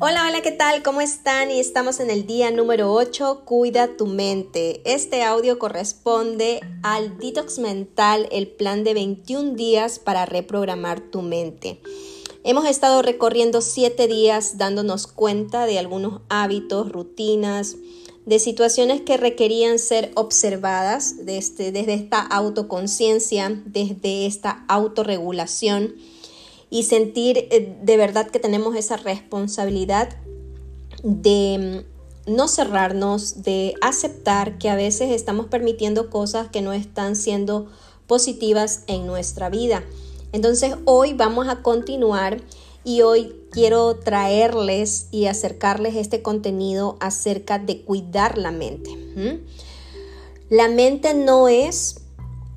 Hola, hola, ¿qué tal? ¿Cómo están? Y estamos en el día número 8, Cuida tu mente. Este audio corresponde al Detox Mental, el plan de 21 días para reprogramar tu mente. Hemos estado recorriendo 7 días dándonos cuenta de algunos hábitos, rutinas, de situaciones que requerían ser observadas desde, esta autoconciencia, desde esta autorregulación y sentir eh, de verdad que tenemos esa responsabilidad de mm, no cerrarnos, de aceptar que a veces estamos permitiendo cosas que no están siendo positivas en nuestra vida. Entonces hoy vamos a continuar y hoy quiero traerles y acercarles este contenido acerca de cuidar la mente. La mente no es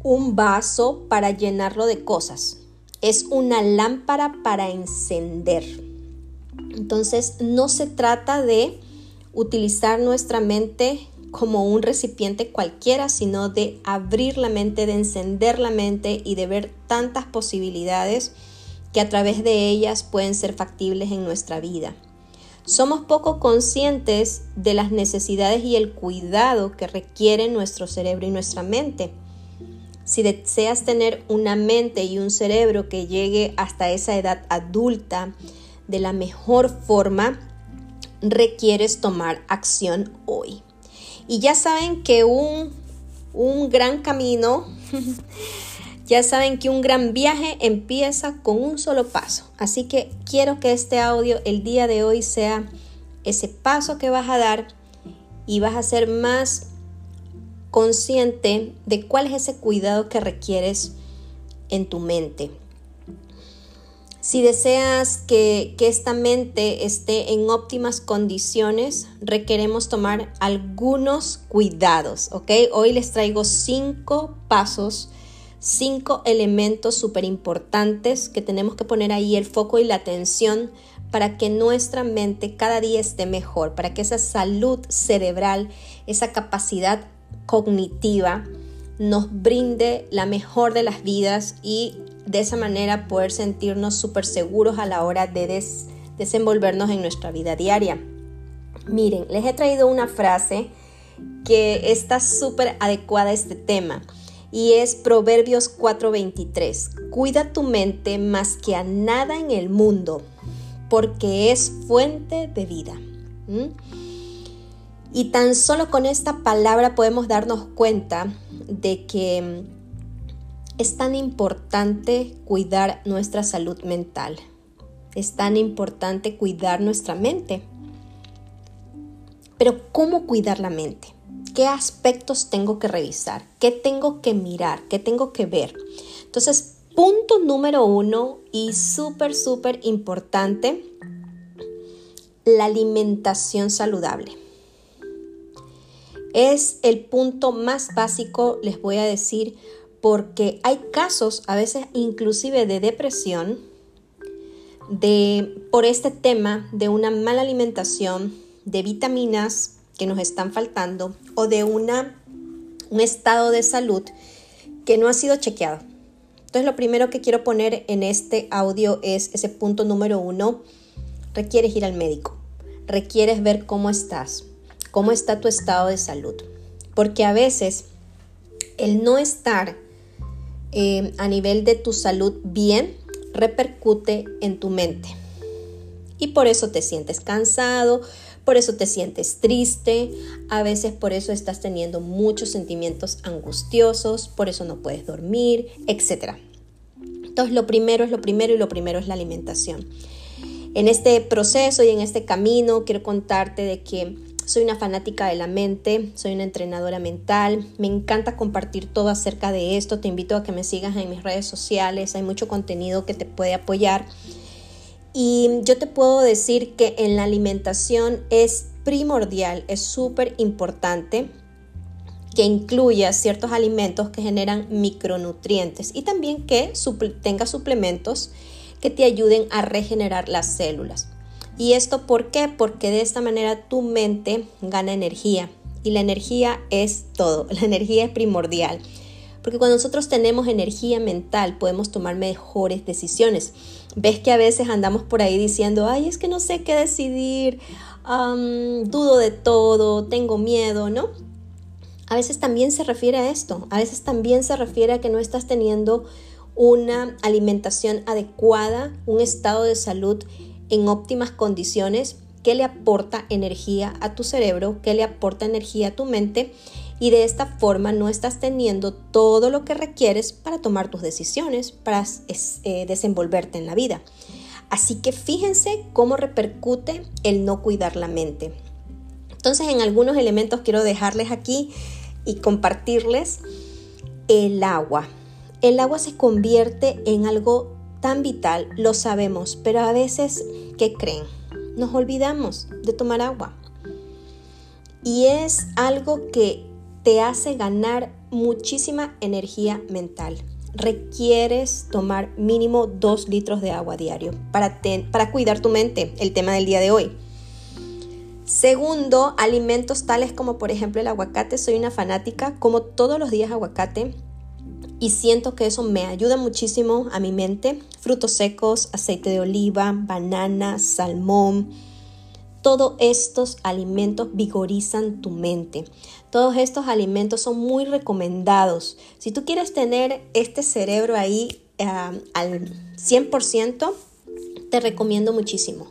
un vaso para llenarlo de cosas es una lámpara para encender. Entonces no se trata de utilizar nuestra mente como un recipiente cualquiera, sino de abrir la mente, de encender la mente y de ver tantas posibilidades que a través de ellas pueden ser factibles en nuestra vida. Somos poco conscientes de las necesidades y el cuidado que requieren nuestro cerebro y nuestra mente. Si deseas tener una mente y un cerebro que llegue hasta esa edad adulta de la mejor forma, requieres tomar acción hoy. Y ya saben que un, un gran camino, ya saben que un gran viaje empieza con un solo paso. Así que quiero que este audio el día de hoy sea ese paso que vas a dar y vas a ser más consciente de cuál es ese cuidado que requieres en tu mente. Si deseas que, esta mente esté en óptimas condiciones, requeremos tomar algunos cuidados, ¿ok? Hoy les traigo cinco pasos, cinco elementos súper importantes que tenemos que poner ahí el foco y la atención para que nuestra mente cada día esté mejor, para que esa salud cerebral, esa capacidad cognitiva nos brinde la mejor de las vidas y de esa manera poder sentirnos súper seguros a la hora de desenvolvernos en nuestra vida diaria. Miren, les he traído una frase que está súper adecuada a este tema y es Proverbios 4:23. Cuida tu mente más que a nada en el mundo, porque es fuente de vida. Y tan solo con esta palabra podemos darnos cuenta de que es tan importante cuidar nuestra salud mental. Es tan importante cuidar nuestra mente. Pero ¿cómo cuidar la mente? ¿Qué aspectos tengo que revisar? ¿Qué tengo que mirar? ¿Qué tengo que ver? Entonces, punto número uno y súper, súper importante, la alimentación saludable. Es el punto más básico, les voy a decir, porque hay casos, a veces inclusive de depresión, de, por este tema de una mala alimentación, de vitaminas que nos están faltando o de una, un estado de salud que no ha sido chequeado. Entonces lo primero que quiero poner en este audio es ese punto número uno. Requieres ir al médico. Requieres ver cómo estás cómo está tu estado de salud. Porque a veces el no estar eh, a nivel de tu salud bien repercute en tu mente. Y por eso te sientes cansado, por eso te sientes triste, a veces por eso estás teniendo muchos sentimientos angustiosos, por eso no puedes dormir, etc. Entonces lo primero es lo primero y lo primero es la alimentación. En este proceso y en este camino quiero contarte de que soy una fanática de la mente, soy una entrenadora mental, me encanta compartir todo acerca de esto, te invito a que me sigas en mis redes sociales, hay mucho contenido que te puede apoyar. Y yo te puedo decir que en la alimentación es primordial, es súper importante que incluya ciertos alimentos que generan micronutrientes y también que tenga suplementos que te ayuden a regenerar las células. ¿Y esto por qué? Porque de esta manera tu mente gana energía y la energía es todo, la energía es primordial. Porque cuando nosotros tenemos energía mental podemos tomar mejores decisiones. Ves que a veces andamos por ahí diciendo, ay, es que no sé qué decidir, dudo de todo, tengo miedo, ¿no? A veces también se refiere a esto, a veces también se refiere a que no estás teniendo una alimentación adecuada, un estado de salud en óptimas condiciones que le aporta energía a tu cerebro, que le aporta energía a tu mente y de esta forma no estás teniendo todo lo que requieres para tomar tus decisiones, para eh, desenvolverte en la vida. Así que fíjense cómo repercute el no cuidar la mente. Entonces en algunos elementos quiero dejarles aquí y compartirles el agua. El agua se convierte en algo tan vital, lo sabemos, pero a veces, ¿qué creen? Nos olvidamos de tomar agua. Y es algo que te hace ganar muchísima energía mental. Requieres tomar mínimo 2 litros de agua diario para, para cuidar tu mente, el tema del día de hoy. Segundo, alimentos tales como por ejemplo el aguacate. Soy una fanática, como todos los días aguacate y siento que eso me ayuda muchísimo a mi mente. Frutos secos, aceite de oliva, banana, salmón. Todos estos alimentos vigorizan tu mente. Todos estos alimentos son muy recomendados. Si tú quieres tener este cerebro ahí al 100%, te recomiendo muchísimo.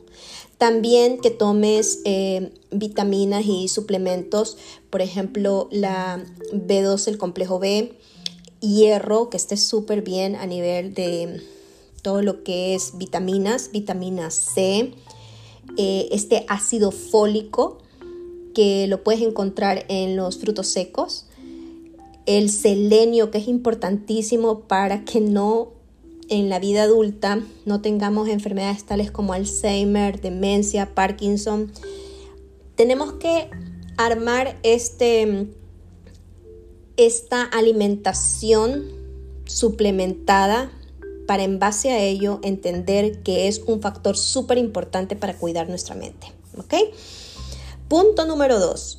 También que tomes eh, vitaminas y suplementos, por ejemplo, la B12, el complejo B, hierro, que esté súper bien a nivel de todo lo que es vitaminas, vitamina C, eh, este ácido fólico que lo puedes encontrar en los frutos secos, el selenio que es importantísimo para que no en la vida adulta no tengamos enfermedades tales como Alzheimer, demencia, Parkinson. Tenemos que armar este esta alimentación suplementada para en base a ello entender que es un factor súper importante para cuidar nuestra mente. ¿Ok? Punto número dos.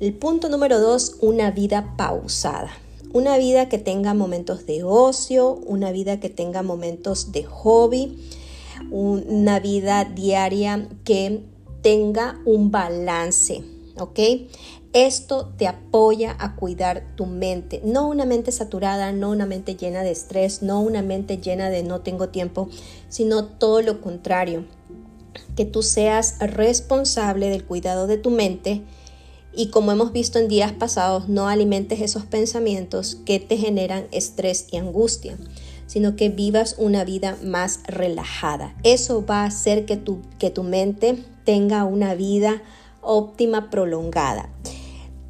El punto número dos, una vida pausada. Una vida que tenga momentos de ocio, una vida que tenga momentos de hobby, una vida diaria que tenga un balance, ¿ok? Esto te apoya a cuidar tu mente, no una mente saturada, no una mente llena de estrés, no una mente llena de no tengo tiempo, sino todo lo contrario, que tú seas responsable del cuidado de tu mente y como hemos visto en días pasados, no alimentes esos pensamientos que te generan estrés y angustia, sino que vivas una vida más relajada. Eso va a hacer que tu, que tu mente tenga una vida óptima prolongada.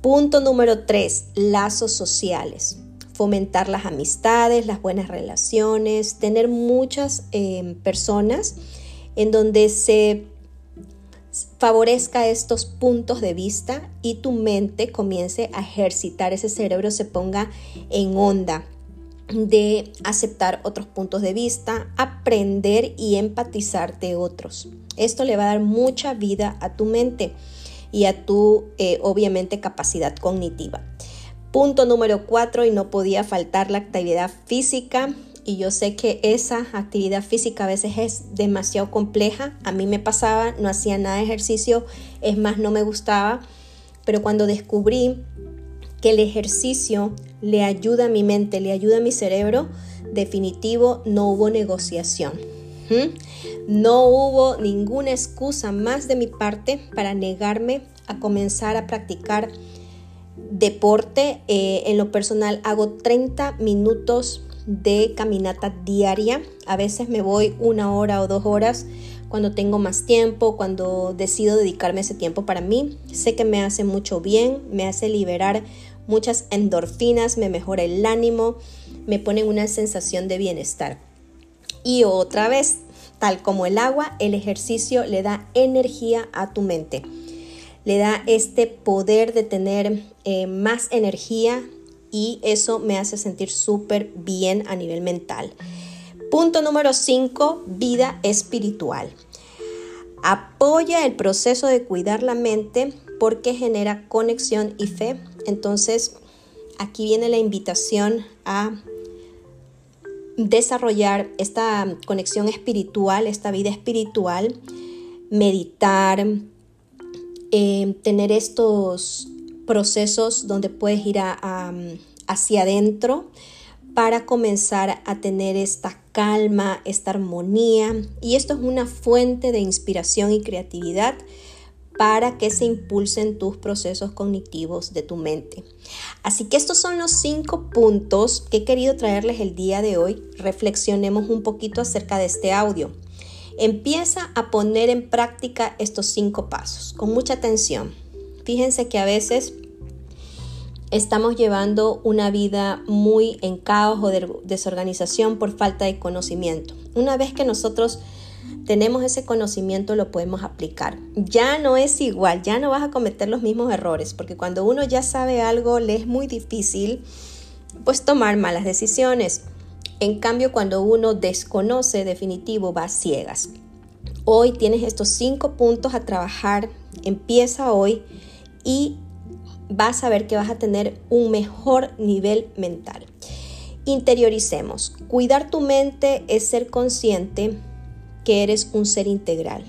Punto número tres, lazos sociales. Fomentar las amistades, las buenas relaciones, tener muchas em, personas en donde se favorezca estos puntos de vista y tu mente comience a ejercitar, ese cerebro se ponga en onda de aceptar otros puntos de vista, aprender y empatizar de otros. Esto le va a dar mucha vida a tu mente y a tu, eh, obviamente, capacidad cognitiva. Punto número cuatro, y no podía faltar la actividad física. Y yo sé que esa actividad física a veces es demasiado compleja. A mí me pasaba, no hacía nada de ejercicio, es más, no me gustaba. Pero cuando descubrí que el ejercicio le ayuda a mi mente, le ayuda a mi cerebro, definitivo, no hubo negociación. No hubo ninguna excusa más de mi parte para negarme a comenzar a practicar deporte. Eh, en lo personal hago 30 minutos de caminata diaria. A veces me voy una hora o dos horas cuando tengo más tiempo, cuando decido dedicarme ese tiempo para mí. Sé que me hace mucho bien, me hace liberar muchas endorfinas, me mejora el ánimo, me pone una sensación de bienestar. Y otra vez, tal como el agua, el ejercicio le da energía a tu mente. Le da este poder de tener eh, más energía y eso me hace sentir súper bien a nivel mental. Punto número 5, vida espiritual. Apoya el proceso de cuidar la mente porque genera conexión y fe. Entonces, aquí viene la invitación a desarrollar esta conexión espiritual, esta vida espiritual, meditar, eh, tener estos procesos donde puedes ir hacia adentro para comenzar a tener esta calma, esta armonía. Y esto es una fuente de inspiración y creatividad para que se impulsen tus procesos cognitivos de tu mente. Así que estos son los cinco puntos que he querido traerles el día de hoy. Reflexionemos un poquito acerca de este audio. Empieza a poner en práctica estos cinco pasos con mucha atención. Fíjense que a veces estamos llevando una vida muy en caos o de desorganización por falta de conocimiento. Una vez que nosotros tenemos ese conocimiento lo podemos aplicar. Ya no es igual, ya no vas a cometer los mismos errores, porque cuando uno ya sabe algo le es muy difícil pues tomar malas decisiones. En cambio, cuando uno desconoce definitivo va a ciegas. Hoy tienes estos cinco puntos a trabajar, empieza hoy y vas a ver que vas a tener un mejor nivel mental. Interioricemos. Cuidar tu mente es ser consciente que eres un ser integral.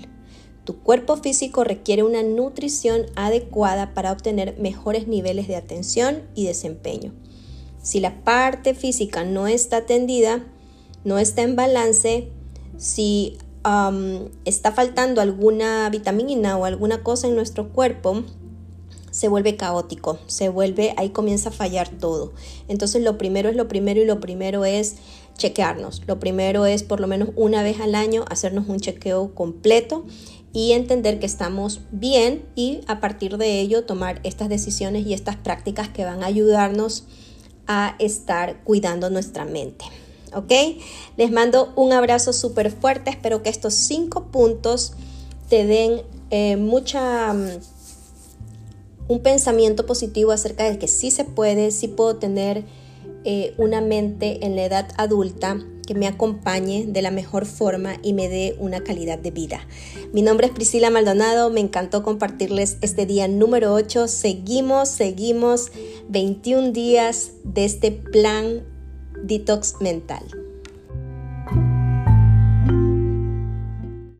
Tu cuerpo físico requiere una nutrición adecuada para obtener mejores niveles de atención y desempeño. Si la parte física no está atendida, no está en balance, si está faltando alguna vitamina o alguna cosa en nuestro cuerpo, se vuelve caótico, se vuelve, ahí comienza a fallar todo. Entonces lo primero es lo primero y lo primero es chequearnos. Lo primero es por lo menos una vez al año hacernos un chequeo completo y entender que estamos bien y a partir de ello tomar estas decisiones y estas prácticas que van a ayudarnos a estar cuidando nuestra mente. ¿Ok? Les mando un abrazo súper fuerte. Espero que estos cinco puntos te den eh, mucha mm, un pensamiento positivo acerca de que sí se puede, sí puedo tener eh, una mente en la edad adulta que me acompañe de la mejor forma y me dé una calidad de vida. Mi nombre es Priscila Maldonado, me encantó compartirles este día número 8. Seguimos, seguimos 21 días de este plan detox mental.